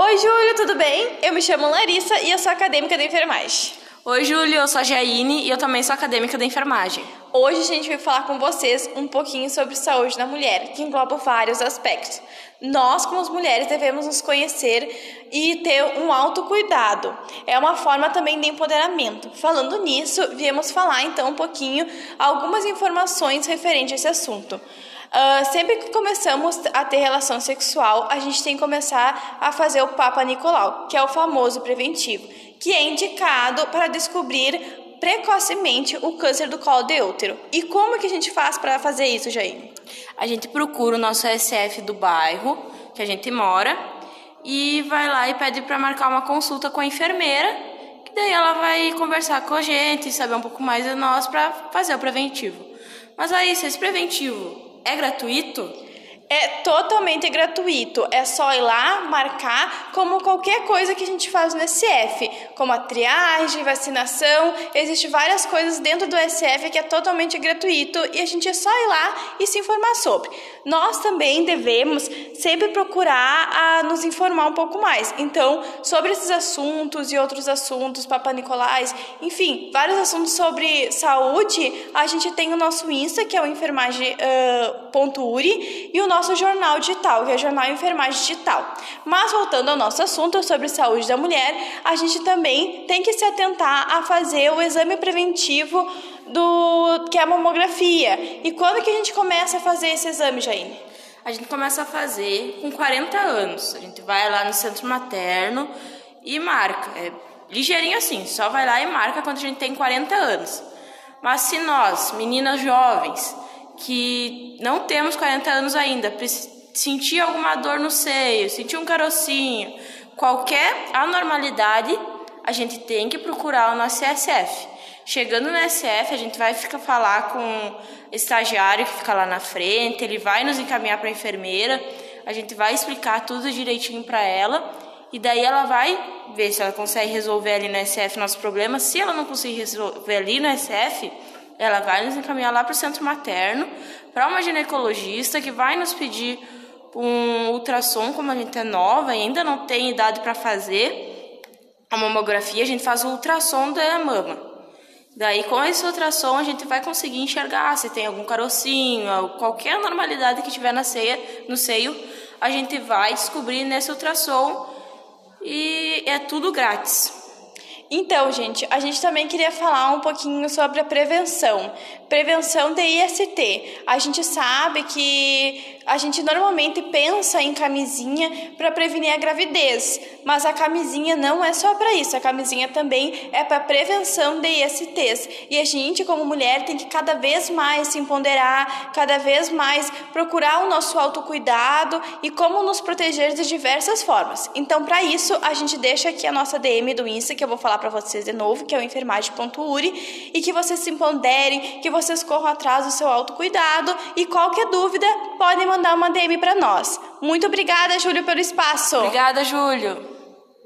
Oi, Júlio, tudo bem? Eu me chamo Larissa e eu sou acadêmica da enfermagem. Oi, Júlio, eu sou a Jaine e eu também sou acadêmica da enfermagem. Hoje a gente vai falar com vocês um pouquinho sobre saúde da mulher, que engloba vários aspectos. Nós, como mulheres, devemos nos conhecer e ter um autocuidado. É uma forma também de empoderamento. Falando nisso, viemos falar então um pouquinho algumas informações referentes a esse assunto. Uh, sempre que começamos a ter relação sexual, a gente tem que começar a fazer o Papa Nicolau, que é o famoso preventivo, que é indicado para descobrir precocemente o câncer do colo de útero. E como que a gente faz para fazer isso, Jair? A gente procura o nosso SF do bairro que a gente mora e vai lá e pede para marcar uma consulta com a enfermeira, que daí ela vai conversar com a gente, saber um pouco mais de nós para fazer o preventivo. Mas aí, se esse preventivo é gratuito? É totalmente gratuito. É só ir lá, marcar, como qualquer coisa que a gente faz no SF, como a triagem, vacinação. Existem várias coisas dentro do SF que é totalmente gratuito e a gente é só ir lá e se informar sobre. Nós também devemos sempre procurar a nos informar um pouco mais. Então, sobre esses assuntos e outros assuntos, Papa Nicolás, enfim, vários assuntos sobre saúde, a gente tem o nosso Insta, que é o enfermagem.uri, uh, e o nosso nosso jornal digital, que é o Jornal Enfermagem Digital. Mas voltando ao nosso assunto sobre saúde da mulher, a gente também tem que se atentar a fazer o exame preventivo do que é a mamografia. E quando que a gente começa a fazer esse exame, Jaine? A gente começa a fazer com 40 anos. A gente vai lá no centro materno e marca. É ligeirinho assim, só vai lá e marca quando a gente tem 40 anos. Mas se nós, meninas jovens, que não temos 40 anos ainda, sentir alguma dor no seio, sentir um carocinho, qualquer anormalidade, a gente tem que procurar o nosso CSF. Chegando no SF, a gente vai ficar falar com o estagiário que fica lá na frente, ele vai nos encaminhar para a enfermeira, a gente vai explicar tudo direitinho para ela e daí ela vai ver se ela consegue resolver ali no SF nosso problema. Se ela não conseguir resolver ali no SF, ela vai nos encaminhar lá para o centro materno, para uma ginecologista que vai nos pedir um ultrassom, como a gente é nova e ainda não tem idade para fazer a mamografia, a gente faz o ultrassom da mama. Daí, com esse ultrassom, a gente vai conseguir enxergar se tem algum carocinho, qualquer anormalidade que tiver na ceia, no seio, a gente vai descobrir nesse ultrassom e é tudo grátis. Então, gente, a gente também queria falar um pouquinho sobre a prevenção. Prevenção de IST. A gente sabe que a gente normalmente pensa em camisinha para prevenir a gravidez, mas a camisinha não é só para isso, a camisinha também é para prevenção de ISTs. E a gente, como mulher, tem que cada vez mais se empoderar, cada vez mais procurar o nosso autocuidado e como nos proteger de diversas formas. Então, para isso, a gente deixa aqui a nossa DM do Insta, que eu vou falar para vocês de novo, que é o enfermagem.uri, e que vocês se empoderem, que vocês corram atrás do seu autocuidado e qualquer dúvida, podem mandar uma DM para nós. Muito obrigada, Júlio, pelo espaço. Obrigada, Júlio.